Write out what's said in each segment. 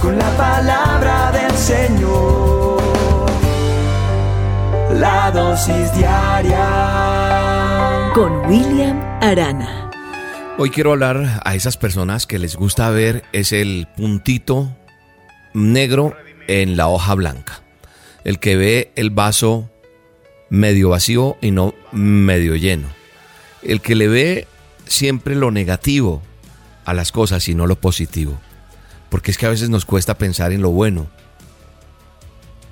con la palabra del Señor. La dosis diaria con William Arana. Hoy quiero hablar a esas personas que les gusta ver es el puntito negro en la hoja blanca. El que ve el vaso medio vacío y no medio lleno. El que le ve siempre lo negativo a las cosas y no lo positivo. Porque es que a veces nos cuesta pensar en lo bueno.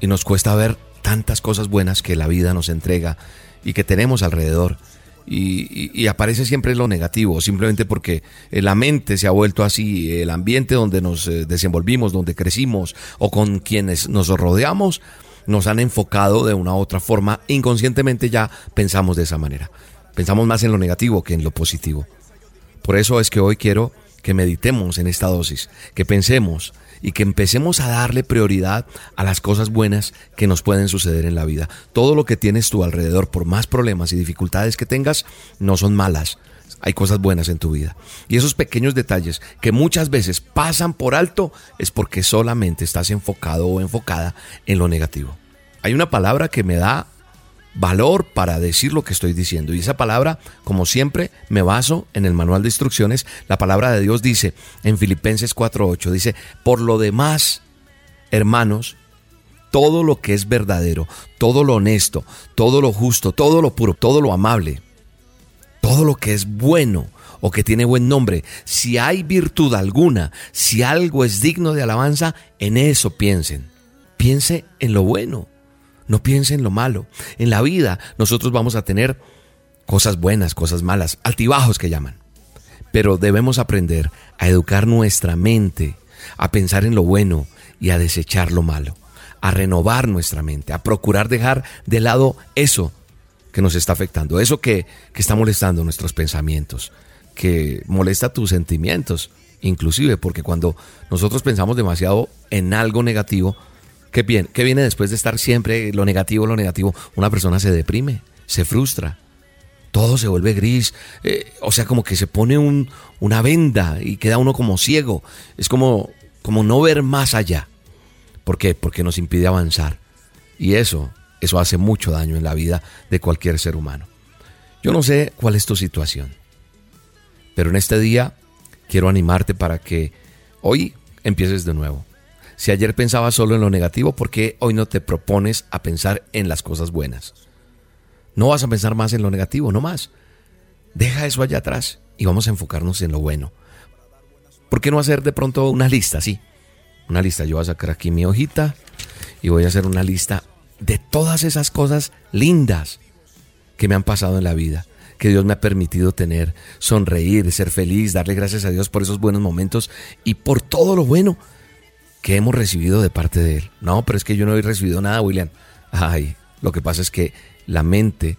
Y nos cuesta ver tantas cosas buenas que la vida nos entrega y que tenemos alrededor y, aparece siempre lo negativo, simplemente porque la mente se ha vuelto así, el ambiente donde nos eh, desenvolvimos, donde crecimos o con quienes nos rodeamos, nos han enfocado de una otra forma, inconscientemente ya pensamos de esa manera. Pensamos más en lo negativo que en lo positivo. Por eso es que hoy quiero que meditemos en esta dosis, que pensemos y que empecemos a darle prioridad a las cosas buenas que nos pueden suceder en la vida. Todo lo que tienes tú alrededor, por más problemas y dificultades que tengas, no son malas. Hay cosas buenas en tu vida. Y esos pequeños detalles que muchas veces pasan por alto es porque solamente estás enfocado o enfocada en lo negativo. Hay una palabra que me da valor para decir lo que estoy diciendo. Y esa palabra, como siempre, me baso en el manual de instrucciones. La palabra de Dios dice en Filipenses 4:8, dice, por lo demás, hermanos, todo lo que es verdadero, todo lo honesto, todo lo justo, todo lo puro, todo lo amable, todo lo que es bueno o que tiene buen nombre, si hay virtud alguna, si algo es digno de alabanza, en eso piensen. Piense en lo bueno no piense en lo malo. En la vida nosotros vamos a tener cosas buenas, cosas malas, altibajos que llaman. Pero debemos aprender a educar nuestra mente, a pensar en lo bueno y a desechar lo malo, a renovar nuestra mente, a procurar dejar de lado eso que nos está afectando, eso que, que está molestando nuestros pensamientos, que molesta tus sentimientos, inclusive porque cuando nosotros pensamos demasiado en algo negativo, ¿Qué, bien, ¿Qué viene después de estar siempre lo negativo, lo negativo? Una persona se deprime, se frustra, todo se vuelve gris, eh, o sea, como que se pone un, una venda y queda uno como ciego. Es como, como no ver más allá. ¿Por qué? Porque nos impide avanzar. Y eso, eso hace mucho daño en la vida de cualquier ser humano. Yo no sé cuál es tu situación, pero en este día quiero animarte para que hoy empieces de nuevo. Si ayer pensabas solo en lo negativo, ¿por qué hoy no te propones a pensar en las cosas buenas? No vas a pensar más en lo negativo, no más. Deja eso allá atrás y vamos a enfocarnos en lo bueno. ¿Por qué no hacer de pronto una lista? Sí, una lista. Yo voy a sacar aquí mi hojita y voy a hacer una lista de todas esas cosas lindas que me han pasado en la vida, que Dios me ha permitido tener, sonreír, ser feliz, darle gracias a Dios por esos buenos momentos y por todo lo bueno que hemos recibido de parte de Él. No, pero es que yo no he recibido nada, William. Ay, lo que pasa es que la mente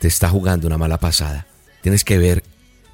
te está jugando una mala pasada. Tienes que ver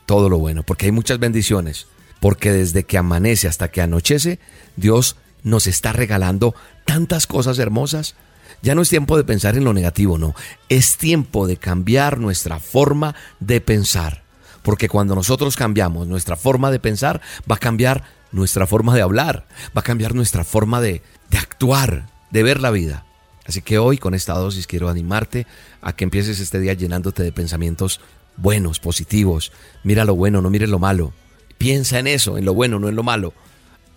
todo lo bueno, porque hay muchas bendiciones. Porque desde que amanece hasta que anochece, Dios nos está regalando tantas cosas hermosas. Ya no es tiempo de pensar en lo negativo, no. Es tiempo de cambiar nuestra forma de pensar. Porque cuando nosotros cambiamos nuestra forma de pensar, va a cambiar nuestra forma de hablar, va a cambiar nuestra forma de, actuar, de ver la vida. Así que hoy con esta dosis quiero animarte a que empieces este día llenándote de pensamientos buenos, positivos. Mira lo bueno, no mires lo malo. Piensa en eso, en lo bueno, no en lo malo.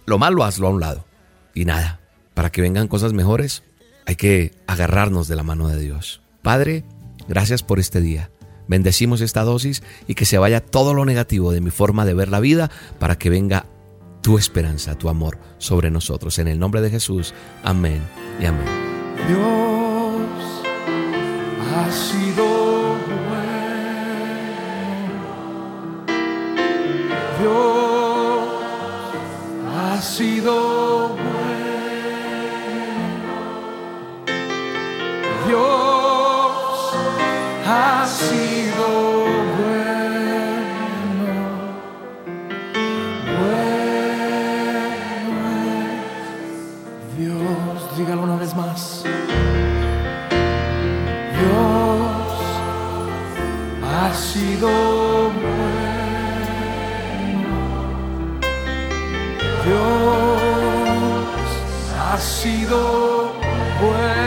Lo malo hazlo a un lado. Y nada, para que vengan cosas mejores, hay que agarrarnos de la mano de Dios. Padre, gracias por este día. Bendecimos esta dosis y que se vaya todo lo negativo de mi forma de ver la vida para que venga tu esperanza, tu amor sobre nosotros. En el nombre de Jesús, amén y amén. Dios ha sido bueno. Dios ha sido has sido bueno, bueno es Dios. Dígalo una vez más. Dios ha sido bueno. Dios ha sido bueno.